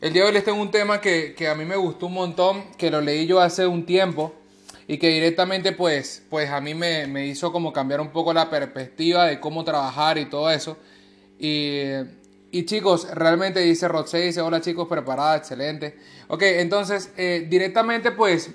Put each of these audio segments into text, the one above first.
El día de hoy les tengo un tema que, a mí me gustó un montón, que lo leí yo hace un tiempo y que directamente pues, pues a mí me, hizo como cambiar un poco la perspectiva de cómo trabajar y todo eso. Y, chicos, realmente dice Roche, dice, hola chicos, preparada, excelente. Ok, entonces eh, directamente pues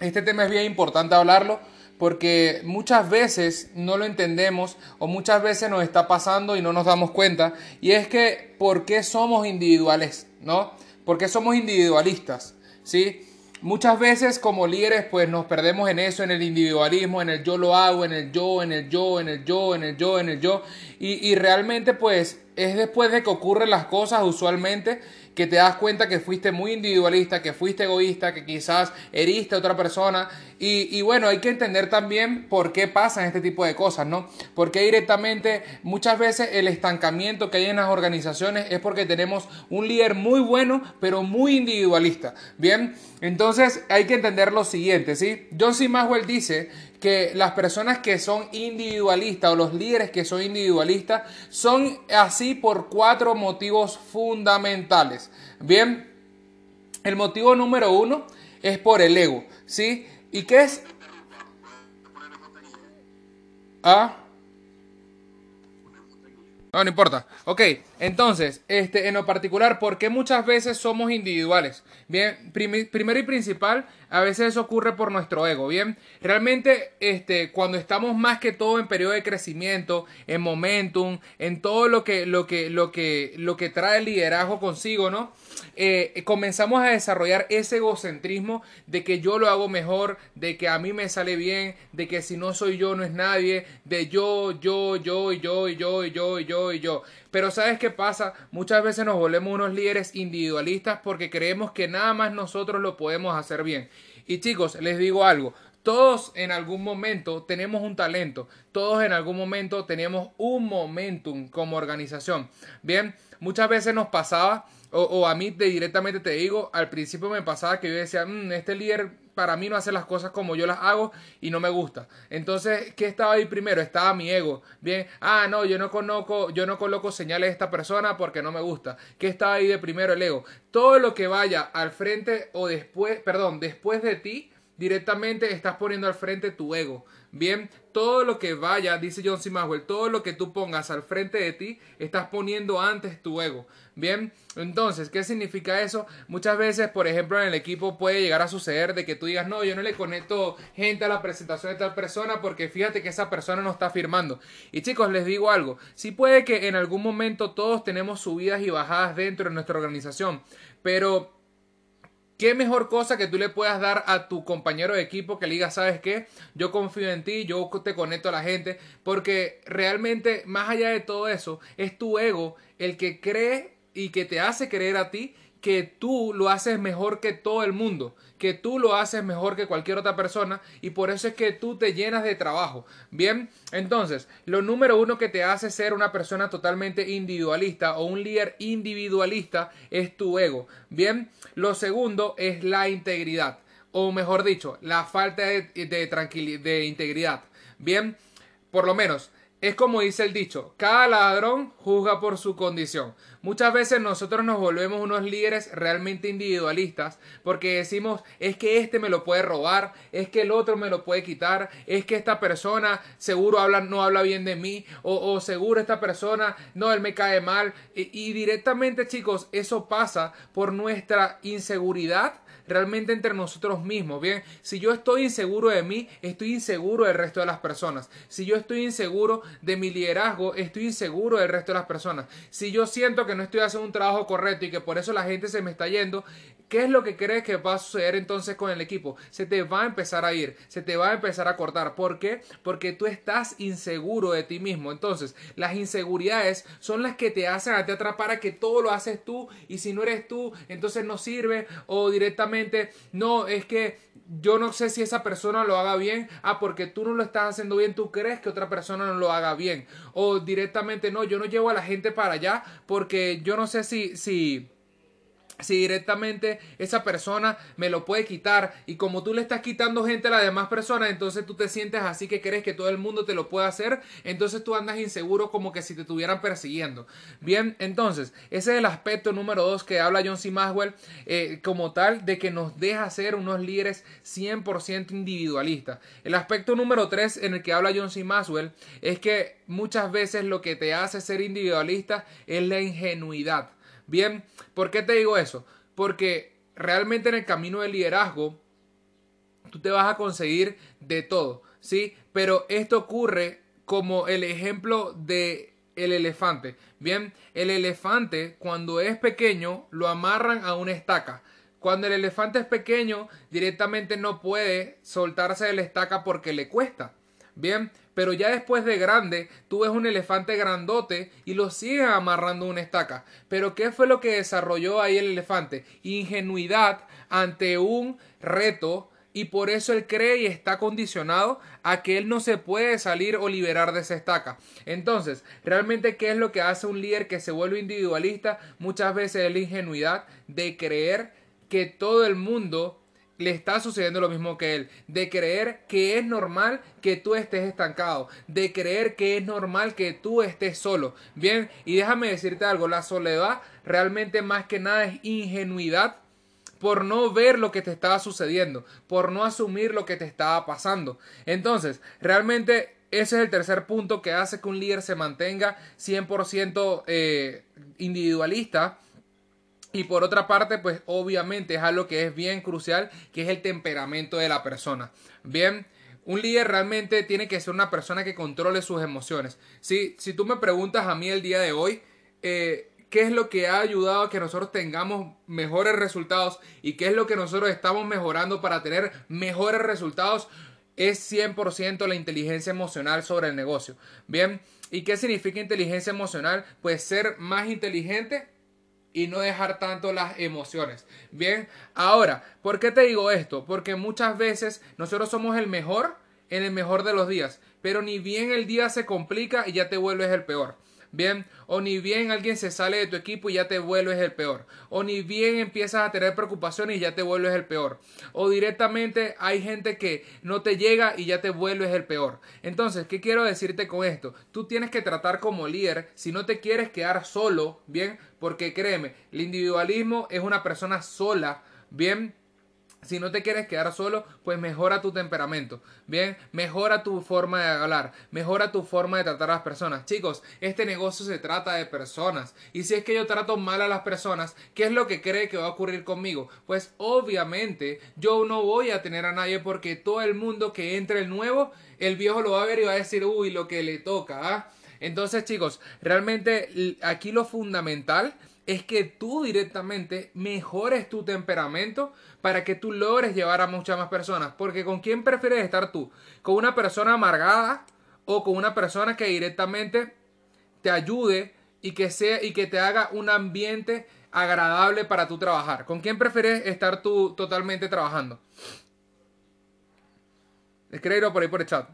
este tema es bien importante hablarlo porque muchas veces no lo entendemos o muchas veces nos está pasando y no nos damos cuenta. Y es que, ¿por qué somos individuales? ¿No? ¿Por qué somos individualistas? ¿Sí? Muchas veces como líderes pues nos perdemos en eso, en el individualismo, en el yo lo hago, en el yo, en el yo, en el yo, en el yo, en el yo. Y, y realmente pues es después de que ocurren las cosas usualmente que te das cuenta que fuiste muy individualista, que fuiste egoísta, que quizás heriste a otra persona. Y, y, bueno, hay que entender también por qué pasan este tipo de cosas, ¿no? Porque directamente muchas veces el estancamiento que hay en las organizaciones es porque tenemos un líder muy bueno, pero muy individualista. Bien, entonces hay que entender lo siguiente, ¿sí? John C. Maxwell dice que las personas que son individualistas o los líderes que son individualistas son así por cuatro motivos fundamentales. Bien, el motivo número uno es por el ego, ¿sí? ¿Y qué es? Ah. No, no importa. Ok, entonces, este, en lo particular, ¿por qué muchas veces somos individuales? Bien, primero y principal, a veces eso ocurre por nuestro ego, ¿bien? Realmente, este, cuando estamos más que todo en periodo de crecimiento, en momentum, en todo lo que, lo que, lo que, lo que trae el liderazgo consigo, ¿no? Eh, comenzamos a desarrollar ese egocentrismo de que yo lo hago mejor, de que a mí me sale bien, de que si no soy yo no es nadie, de yo, yo, yo, yo, yo, yo, yo, yo. Pero ¿sabes qué pasa? Muchas veces nos volvemos unos líderes individualistas porque creemos que nada más nosotros lo podemos hacer bien. Y chicos, les digo algo, todos en algún momento tenemos un talento, todos en algún momento tenemos un momentum como organización. Bien, muchas veces nos pasaba o, a mí directamente te digo, al principio me pasaba que yo decía, mm, este líder para mí no hace las cosas como yo las hago y no me gusta. Entonces, ¿qué estaba ahí primero? Estaba mi ego. Bien, ah, no, yo no conozco, yo no coloco señales de esta persona porque no me gusta. ¿Qué estaba ahí de primero el ego? Todo lo que vaya al frente o después, perdón, después de ti, directamente estás poniendo al frente tu ego. Bien, todo lo que vaya, dice John C. Maxwell, todo lo que tú pongas al frente de ti, estás poniendo antes tu ego. Bien, entonces, ¿qué significa eso? Muchas veces, por ejemplo, en el equipo puede llegar a suceder de que tú digas, no, yo no le conecto gente a la presentación de tal persona porque fíjate que esa persona no está firmando. Y chicos, les digo algo, sí puede que en algún momento todos tenemos subidas y bajadas dentro de nuestra organización, pero ¿Qué mejor cosa que tú le puedas dar a tu compañero de equipo que le diga, sabes qué, yo confío en ti, yo te conecto a la gente, porque realmente más allá de todo eso, es tu ego el que cree y que te hace creer a ti que tú lo haces mejor que todo el mundo, que tú lo haces mejor que cualquier otra persona y por eso es que tú te llenas de trabajo. Bien, entonces, lo número uno que te hace ser una persona totalmente individualista o un líder individualista es tu ego. Bien, lo segundo es la integridad, o mejor dicho, la falta de, de de integridad. Bien, por lo menos, es como dice el dicho, cada ladrón juzga por su condición. Muchas veces nosotros nos volvemos unos líderes realmente individualistas porque decimos, es que este me lo puede robar, es que el otro me lo puede quitar, es que esta persona seguro habla, no habla bien de mí, o, seguro esta persona, no, él me cae mal. y directamente chicos, eso pasa por nuestra inseguridad realmente entre nosotros mismos, ¿bien? Si yo estoy inseguro de mí, estoy inseguro del resto de las personas. Si yo estoy inseguro de mi liderazgo, estoy inseguro del resto de las personas. Si yo siento que no estoy haciendo un trabajo correcto y que por eso la gente se me está yendo, ¿Qué es lo que crees que va a suceder entonces con el equipo? Se te va a empezar a ir, se te va a empezar a cortar. ¿Por qué? Porque tú estás inseguro de ti mismo. Entonces, las inseguridades son las que te hacen a ti atrapar a que todo lo haces tú y si no eres tú, entonces no sirve o directamente, no, es que yo no sé si esa persona lo haga bien, ah, porque tú no lo estás haciendo bien, tú crees que otra persona no lo haga bien. O directamente, no, yo no llevo a la gente para allá porque yo no sé si, si si directamente esa persona me lo puede quitar y como tú le estás quitando gente a las demás personas, entonces tú te sientes así que crees que todo el mundo te lo puede hacer, entonces tú andas inseguro como que si te estuvieran persiguiendo. Bien, entonces, ese es el aspecto número dos que habla John C. Maxwell eh, como tal de que nos deja ser unos líderes 100% individualistas. El aspecto número tres en el que habla John C. Maxwell es que muchas veces lo que te hace ser individualista es la ingenuidad. Bien, ¿por qué te digo eso? Porque realmente en el camino del liderazgo tú te vas a conseguir de todo, ¿sí? Pero esto ocurre como el ejemplo de el elefante. Bien, el elefante cuando es pequeño lo amarran a una estaca. Cuando el elefante es pequeño, directamente no puede soltarse de la estaca porque le cuesta. Bien, pero ya después de grande, tú ves un elefante grandote y lo siguen amarrando una estaca. Pero ¿qué fue lo que desarrolló ahí el elefante? Ingenuidad ante un reto y por eso él cree y está condicionado a que él no se puede salir o liberar de esa estaca. Entonces, realmente, ¿qué es lo que hace un líder que se vuelve individualista? Muchas veces es la ingenuidad de creer que todo el mundo le está sucediendo lo mismo que él, de creer que es normal que tú estés estancado, de creer que es normal que tú estés solo. Bien, y déjame decirte algo, la soledad realmente más que nada es ingenuidad por no ver lo que te estaba sucediendo, por no asumir lo que te estaba pasando. Entonces, realmente ese es el tercer punto que hace que un líder se mantenga 100% eh, individualista y por otra parte, pues obviamente es algo que es bien crucial, que es el temperamento de la persona. Bien, un líder realmente tiene que ser una persona que controle sus emociones. Si, si tú me preguntas a mí el día de hoy, eh, ¿qué es lo que ha ayudado a que nosotros tengamos mejores resultados y qué es lo que nosotros estamos mejorando para tener mejores resultados? Es 100% la inteligencia emocional sobre el negocio. Bien, ¿y qué significa inteligencia emocional? Pues ser más inteligente y no dejar tanto las emociones. Bien, ahora, ¿por qué te digo esto? Porque muchas veces nosotros somos el mejor en el mejor de los días, pero ni bien el día se complica y ya te vuelves el peor. Bien, o ni bien alguien se sale de tu equipo y ya te vuelves el peor. O ni bien empiezas a tener preocupaciones y ya te vuelves el peor. O directamente hay gente que no te llega y ya te vuelves el peor. Entonces, ¿qué quiero decirte con esto? Tú tienes que tratar como líder, si no te quieres quedar solo, bien, porque créeme, el individualismo es una persona sola, bien, si no te quieres quedar solo, pues mejora tu temperamento. Bien, mejora tu forma de hablar, mejora tu forma de tratar a las personas. Chicos, este negocio se trata de personas. Y si es que yo trato mal a las personas, ¿qué es lo que cree que va a ocurrir conmigo? Pues obviamente yo no voy a tener a nadie porque todo el mundo que entre el nuevo, el viejo lo va a ver y va a decir, uy, lo que le toca. ¿ah? Entonces, chicos, realmente aquí lo fundamental es que tú directamente mejores tu temperamento para que tú logres llevar a muchas más personas. Porque ¿con quién prefieres estar tú? ¿Con una persona amargada o con una persona que directamente te ayude y que, sea, y que te haga un ambiente agradable para tu trabajar? ¿Con quién prefieres estar tú totalmente trabajando? Escríbelo por ahí por el chat.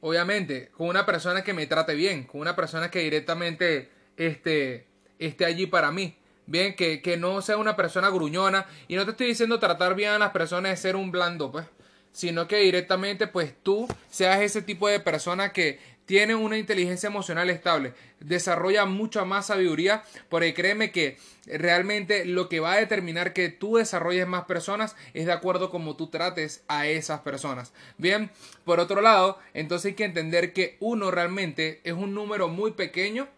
Obviamente, con una persona que me trate bien, con una persona que directamente esté, esté allí para mí. Bien, que, que no sea una persona gruñona. Y no te estoy diciendo tratar bien a las personas de ser un blando, pues. Sino que directamente, pues tú seas ese tipo de persona que tiene una inteligencia emocional estable, desarrolla mucha más sabiduría, porque créeme que realmente lo que va a determinar que tú desarrolles más personas es de acuerdo a cómo tú trates a esas personas. Bien, por otro lado, entonces hay que entender que uno realmente es un número muy pequeño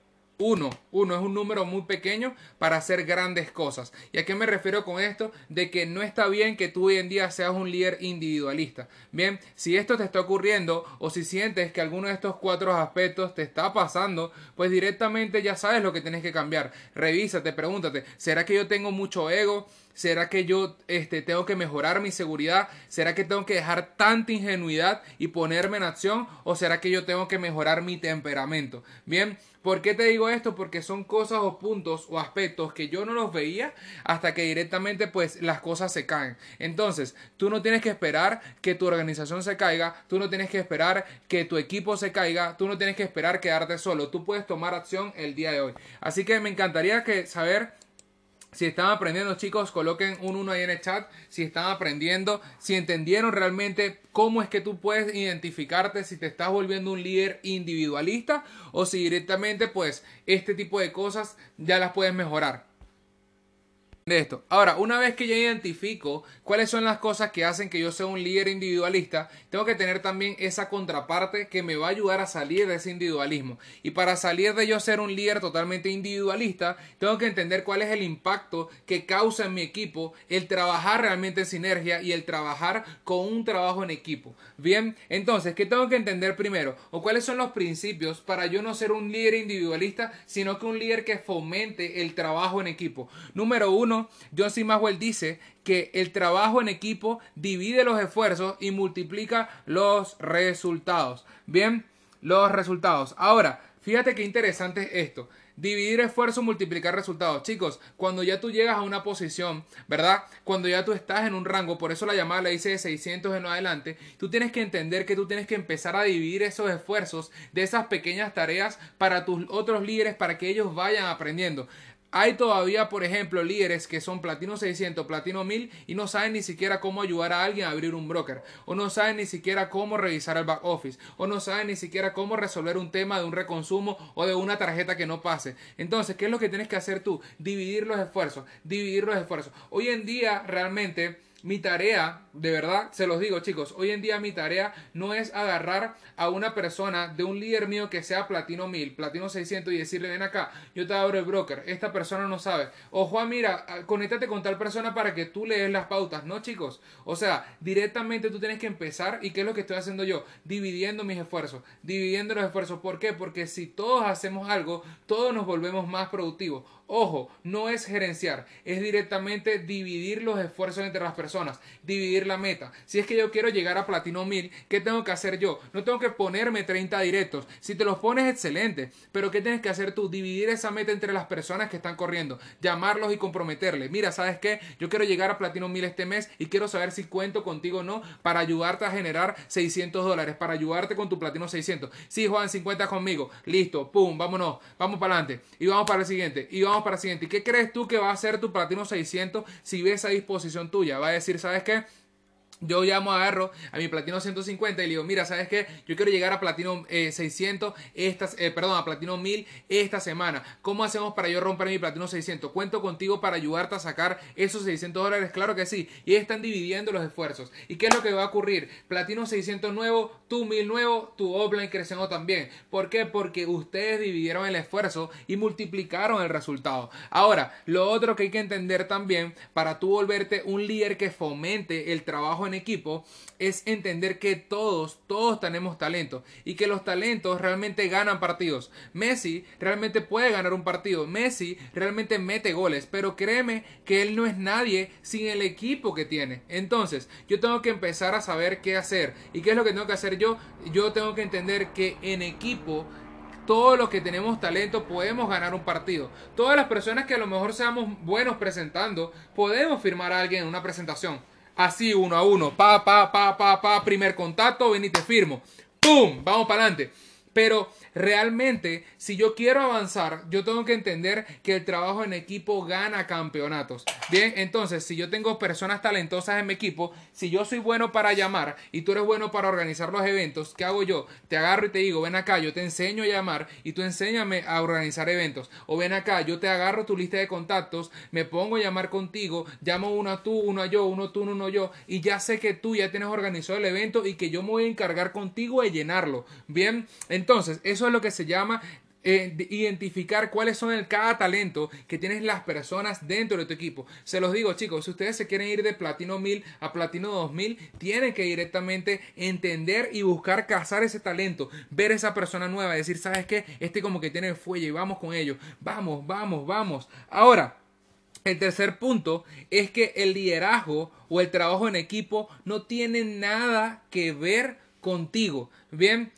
uno, uno es un número muy pequeño para hacer grandes cosas. ¿Y a qué me refiero con esto? De que no está bien que tú hoy en día seas un líder individualista. Bien, si esto te está ocurriendo o si sientes que alguno de estos cuatro aspectos te está pasando, pues directamente ya sabes lo que tienes que cambiar. Revísate, pregúntate, ¿será que yo tengo mucho ego? ¿Será que yo este, tengo que mejorar mi seguridad? ¿Será que tengo que dejar tanta ingenuidad y ponerme en acción? ¿O será que yo tengo que mejorar mi temperamento? Bien, ¿por qué te digo esto? Porque son cosas o puntos o aspectos que yo no los veía hasta que directamente pues las cosas se caen. Entonces, tú no tienes que esperar que tu organización se caiga, tú no tienes que esperar que tu equipo se caiga, tú no tienes que esperar quedarte solo, tú puedes tomar acción el día de hoy. Así que me encantaría que saber si están aprendiendo, chicos, coloquen un uno ahí en el chat. Si están aprendiendo, si entendieron realmente cómo es que tú puedes identificarte si te estás volviendo un líder individualista o si directamente, pues, este tipo de cosas ya las puedes mejorar de esto. Ahora, una vez que ya identifico cuáles son las cosas que hacen que yo sea un líder individualista, tengo que tener también esa contraparte que me va a ayudar a salir de ese individualismo. Y para salir de yo ser un líder totalmente individualista, tengo que entender cuál es el impacto que causa en mi equipo el trabajar realmente en sinergia y el trabajar con un trabajo en equipo. Bien, entonces, ¿qué tengo que entender primero? ¿O cuáles son los principios para yo no ser un líder individualista, sino que un líder que fomente el trabajo en equipo? Número uno, John C. Maxwell dice que el trabajo en equipo divide los esfuerzos y multiplica los resultados. Bien, los resultados. Ahora, fíjate qué interesante es esto. Dividir esfuerzo, multiplicar resultados. Chicos, cuando ya tú llegas a una posición, ¿verdad? Cuando ya tú estás en un rango, por eso la llamada la hice de 600 en adelante, tú tienes que entender que tú tienes que empezar a dividir esos esfuerzos de esas pequeñas tareas para tus otros líderes, para que ellos vayan aprendiendo. Hay todavía, por ejemplo, líderes que son platino 600, platino 1000 y no saben ni siquiera cómo ayudar a alguien a abrir un broker, o no saben ni siquiera cómo revisar el back office, o no saben ni siquiera cómo resolver un tema de un reconsumo o de una tarjeta que no pase. Entonces, ¿qué es lo que tienes que hacer tú? Dividir los esfuerzos, dividir los esfuerzos. Hoy en día, realmente, mi tarea, de verdad, se los digo chicos, hoy en día mi tarea no es agarrar a una persona de un líder mío que sea platino 1000, platino 600 y decirle ven acá, yo te abro el broker, esta persona no sabe. O Juan, mira, ah, conéctate con tal persona para que tú lees las pautas, no chicos. O sea, directamente tú tienes que empezar y qué es lo que estoy haciendo yo, dividiendo mis esfuerzos, dividiendo los esfuerzos. ¿Por qué? Porque si todos hacemos algo, todos nos volvemos más productivos. Ojo, no es gerenciar, es directamente dividir los esfuerzos entre las personas, dividir la meta. Si es que yo quiero llegar a platino 1000, ¿qué tengo que hacer yo? No tengo que ponerme 30 directos. Si te los pones, excelente. Pero ¿qué tienes que hacer tú? Dividir esa meta entre las personas que están corriendo, llamarlos y comprometerles. Mira, ¿sabes qué? Yo quiero llegar a platino 1000 este mes y quiero saber si cuento contigo o no para ayudarte a generar 600 dólares, para ayudarte con tu platino 600. Sí, Juan, 50 conmigo. Listo, pum, vámonos, vamos para adelante. Y vamos para el siguiente. Y vamos para siguiente. ¿Y qué crees tú que va a ser tu platino 600 si ves a disposición tuya? Va a decir, ¿sabes qué? Yo llamo, agarro a mi platino 150 y le digo, mira, ¿sabes qué? Yo quiero llegar a platino 600, eh, estas, eh, perdón, a platino 1000 esta semana. ¿Cómo hacemos para yo romper mi platino 600? Cuento contigo para ayudarte a sacar esos 600 dólares, claro que sí. Y están dividiendo los esfuerzos. ¿Y qué es lo que va a ocurrir? Platino 600 nuevo, tu 1000 nuevo, tu offline creciendo también. ¿Por qué? Porque ustedes dividieron el esfuerzo y multiplicaron el resultado. Ahora, lo otro que hay que entender también para tú volverte un líder que fomente el trabajo equipo es entender que todos, todos tenemos talento y que los talentos realmente ganan partidos. Messi realmente puede ganar un partido. Messi realmente mete goles, pero créeme que él no es nadie sin el equipo que tiene. Entonces, yo tengo que empezar a saber qué hacer. ¿Y qué es lo que tengo que hacer yo? Yo tengo que entender que en equipo todos los que tenemos talento podemos ganar un partido. Todas las personas que a lo mejor seamos buenos presentando, podemos firmar a alguien en una presentación. Así, uno a uno. Pa, pa, pa, pa, pa. Primer contacto, ven y te firmo. ¡Pum! Vamos para adelante. Pero realmente, si yo quiero avanzar, yo tengo que entender que el trabajo en equipo gana campeonatos. Bien, entonces, si yo tengo personas talentosas en mi equipo, si yo soy bueno para llamar y tú eres bueno para organizar los eventos, ¿qué hago yo? Te agarro y te digo, ven acá, yo te enseño a llamar y tú enséñame a organizar eventos. O ven acá, yo te agarro tu lista de contactos, me pongo a llamar contigo, llamo uno a tú, uno a yo, uno tú, uno yo, y ya sé que tú ya tienes organizado el evento y que yo me voy a encargar contigo de llenarlo. Bien, entonces, eso es lo que se llama eh, identificar cuáles son el cada talento que tienen las personas dentro de tu equipo. Se los digo, chicos, si ustedes se quieren ir de platino 1000 a platino 2000, tienen que directamente entender y buscar cazar ese talento, ver esa persona nueva, decir, ¿sabes qué? Este como que tiene fuelle y vamos con ellos. Vamos, vamos, vamos. Ahora, El tercer punto es que el liderazgo o el trabajo en equipo no tiene nada que ver contigo. Bien,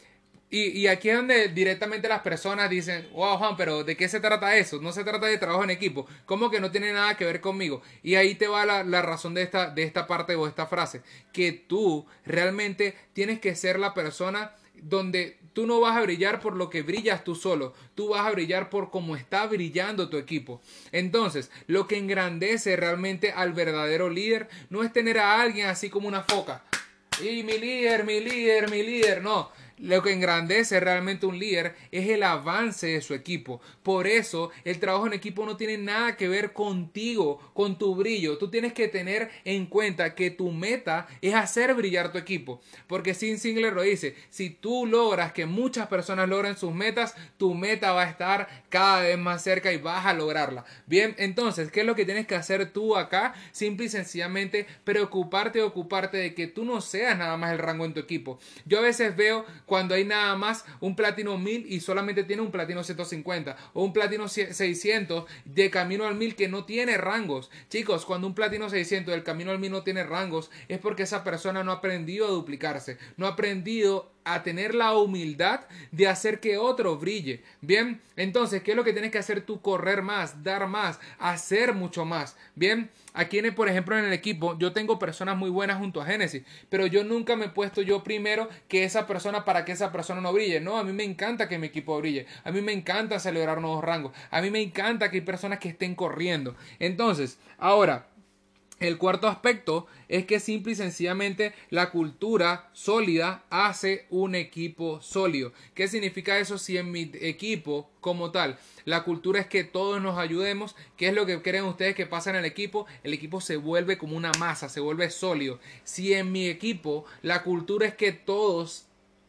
y, aquí es donde directamente las personas dicen, wow Juan, pero ¿de qué se trata eso? No se trata de trabajo en equipo. ¿Cómo que no tiene nada que ver conmigo? Y ahí te va la, la razón de esta, de esta parte o esta frase. Que tú realmente tienes que ser la persona donde tú no vas a brillar por lo que brillas tú solo, tú vas a brillar por cómo está brillando tu equipo. Entonces, lo que engrandece realmente al verdadero líder no es tener a alguien así como una foca. Y mi líder, mi líder, mi líder, no. Lo que engrandece realmente un líder es el avance de su equipo. Por eso el trabajo en equipo no tiene nada que ver contigo, con tu brillo. Tú tienes que tener en cuenta que tu meta es hacer brillar tu equipo. Porque Sin Singler lo dice, si tú logras que muchas personas logren sus metas, tu meta va a estar cada vez más cerca y vas a lograrla. Bien, entonces, ¿qué es lo que tienes que hacer tú acá? Simple y sencillamente preocuparte ocuparte de que tú no seas nada más el rango en tu equipo. Yo a veces veo cuando hay nada más un platino 1000 y solamente tiene un platino 150 o un platino 600 de camino al 1000 que no tiene rangos. Chicos, cuando un platino 600 del camino al 1000 no tiene rangos es porque esa persona no ha aprendido a duplicarse, no ha aprendido a tener la humildad de hacer que otro brille. Bien, entonces, ¿qué es lo que tienes que hacer tú? Correr más, dar más, hacer mucho más. Bien, aquí, en, por ejemplo, en el equipo, yo tengo personas muy buenas junto a Génesis, pero yo nunca me he puesto yo primero que esa persona para que esa persona no brille. No, a mí me encanta que mi equipo brille. A mí me encanta celebrar nuevos rangos. A mí me encanta que hay personas que estén corriendo. Entonces, ahora, el cuarto aspecto es que simple y sencillamente la cultura sólida hace un equipo sólido. ¿Qué significa eso si en mi equipo como tal la cultura es que todos nos ayudemos? ¿Qué es lo que creen ustedes que pasa en el equipo? El equipo se vuelve como una masa, se vuelve sólido. Si en mi equipo la cultura es que todos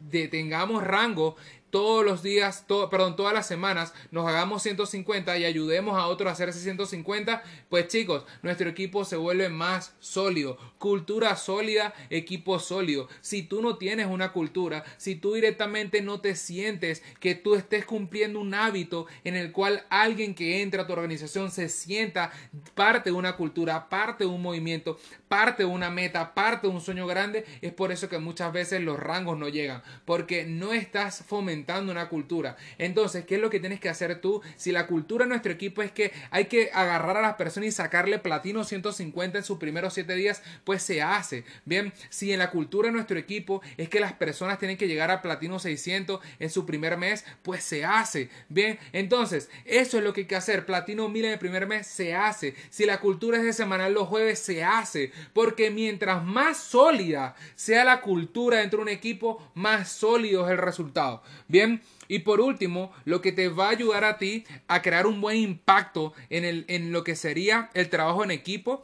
tengamos rango, todos los días, perdón, todas las semanas nos hagamos 150 y ayudemos a otros a hacerse 150, pues chicos, nuestro equipo se vuelve más sólido. Cultura sólida, equipo sólido. Si tú no tienes una cultura, si tú directamente no te sientes que tú estés cumpliendo un hábito en el cual alguien que entra a tu organización se sienta parte de una cultura, parte de un movimiento, parte de una meta, parte de un sueño grande, es por eso que muchas veces los rangos no llegan, porque no estás fomentando una cultura. Entonces, ¿qué es lo que tienes que hacer tú? Si la cultura de nuestro equipo es que hay que agarrar a las personas y sacarle platino 150 en sus primeros 7 días, pues se hace. Bien, si en la cultura de nuestro equipo es que las personas tienen que llegar a platino 600 en su primer mes, pues se hace. Bien, entonces, eso es lo que hay que hacer. Platino 1000 en el primer mes, se hace. Si la cultura es de semanal los jueves, se hace. Porque mientras más sólida sea la cultura dentro de un equipo, más sólido es el resultado. Bien, y por último, lo que te va a ayudar a ti a crear un buen impacto en, el, en lo que sería el trabajo en equipo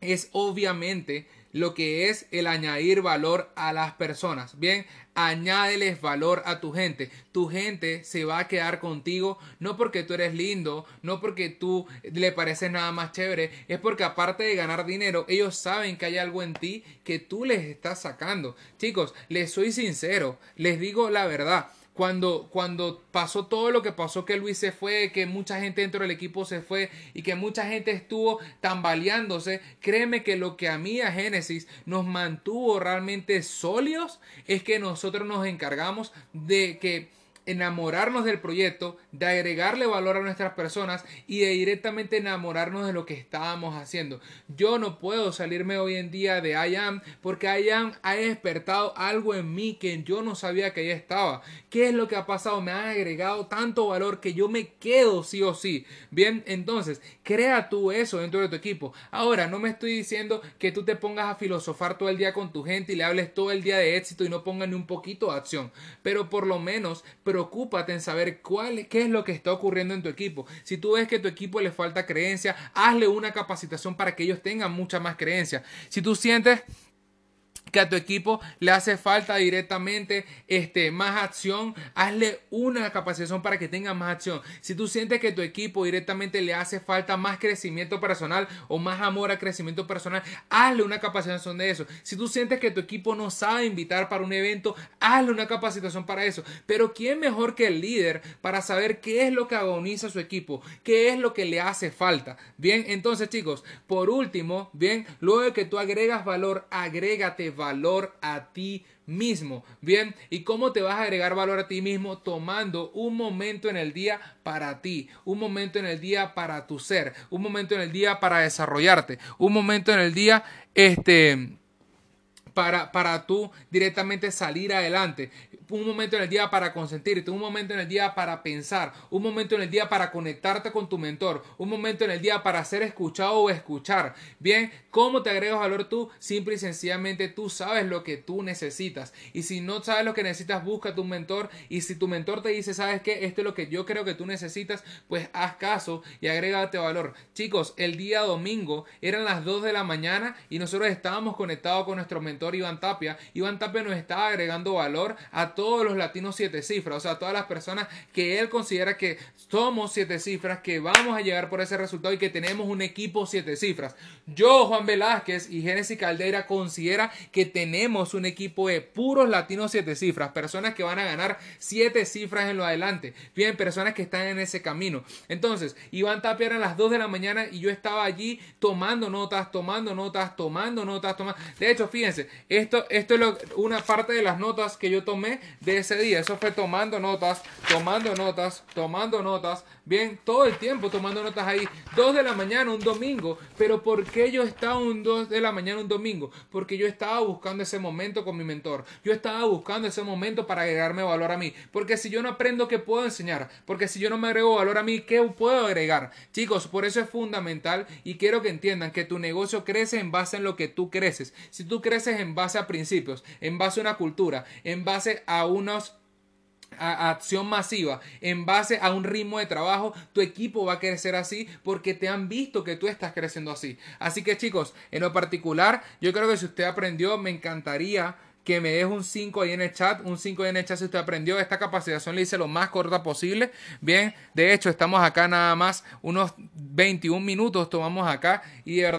es obviamente lo que es el añadir valor a las personas. Bien, añádeles valor a tu gente. Tu gente se va a quedar contigo no porque tú eres lindo, no porque tú le pareces nada más chévere, es porque aparte de ganar dinero, ellos saben que hay algo en ti que tú les estás sacando. Chicos, les soy sincero, les digo la verdad cuando, cuando pasó todo lo que pasó, que Luis se fue, que mucha gente dentro del equipo se fue y que mucha gente estuvo tambaleándose, créeme que lo que a mí a Génesis nos mantuvo realmente sólidos es que nosotros nos encargamos de que enamorarnos del proyecto, de agregarle valor a nuestras personas y de directamente enamorarnos de lo que estábamos haciendo. Yo no puedo salirme hoy en día de IAM porque IAM ha despertado algo en mí que yo no sabía que ya estaba. ¿Qué es lo que ha pasado? Me ha agregado tanto valor que yo me quedo sí o sí. Bien, entonces, crea tú eso dentro de tu equipo. Ahora, no me estoy diciendo que tú te pongas a filosofar todo el día con tu gente y le hables todo el día de éxito y no pongas ni un poquito de acción, pero por lo menos, preocúpate en saber cuál, qué es lo que está ocurriendo en tu equipo. Si tú ves que a tu equipo le falta creencia, hazle una capacitación para que ellos tengan mucha más creencia. Si tú sientes que a tu equipo le hace falta directamente este, más acción, hazle una capacitación para que tenga más acción. Si tú sientes que tu equipo directamente le hace falta más crecimiento personal o más amor a crecimiento personal, hazle una capacitación de eso. Si tú sientes que tu equipo no sabe invitar para un evento, hazle una capacitación para eso. Pero ¿quién mejor que el líder para saber qué es lo que agoniza a su equipo? ¿Qué es lo que le hace falta? Bien, entonces chicos, por último, bien, luego de que tú agregas valor, agrégate valor a ti mismo. Bien, ¿y cómo te vas a agregar valor a ti mismo? Tomando un momento en el día para ti, un momento en el día para tu ser, un momento en el día para desarrollarte, un momento en el día, este, para, para tú directamente salir adelante un momento en el día para consentirte, un momento en el día para pensar, un momento en el día para conectarte con tu mentor, un momento en el día para ser escuchado o escuchar. Bien, ¿cómo te agregas valor tú? Simple y sencillamente tú sabes lo que tú necesitas. Y si no sabes lo que necesitas, busca tu mentor. Y si tu mentor te dice, ¿sabes qué? Esto es lo que yo creo que tú necesitas, pues haz caso y agrégate valor. Chicos, el día domingo eran las 2 de la mañana y nosotros estábamos conectados con nuestro mentor Iván Tapia. Iván Tapia nos estaba agregando valor a todos los latinos siete cifras, o sea, todas las personas que él considera que somos siete cifras, que vamos a llegar por ese resultado y que tenemos un equipo siete cifras. Yo, Juan Velázquez y Génesis Caldeira considera que tenemos un equipo de puros latinos siete cifras, personas que van a ganar siete cifras en lo adelante, bien, personas que están en ese camino. Entonces, Iván Tapia eran las 2 de la mañana y yo estaba allí tomando notas, tomando notas, tomando notas, tomando. De hecho, fíjense, esto, esto es una parte de las notas que yo tomé de ese día. Eso fue tomando notas, tomando notas, tomando notas. Bien, todo el tiempo tomando notas ahí. Dos de la mañana, un domingo. Pero ¿por qué yo estaba un dos de la mañana, un domingo? Porque yo estaba buscando ese momento con mi mentor. Yo estaba buscando ese momento para agregarme valor a mí. Porque si yo no aprendo, ¿qué puedo enseñar? Porque si yo no me agrego valor a mí, ¿qué puedo agregar? Chicos, por eso es fundamental y quiero que entiendan que tu negocio crece en base en lo que tú creces. Si tú creces en base a principios, en base a una cultura, en base a unos acción masiva en base a un ritmo de trabajo, tu equipo va a crecer así porque te han visto que tú estás creciendo así. Así que chicos, en lo particular, yo creo que si usted aprendió, me encantaría que me deje un 5 ahí en el chat, un 5 ahí en el chat si usted aprendió. Esta capacitación le hice lo más corta posible. Bien, de hecho estamos acá nada más unos 21 minutos tomamos acá y de verdad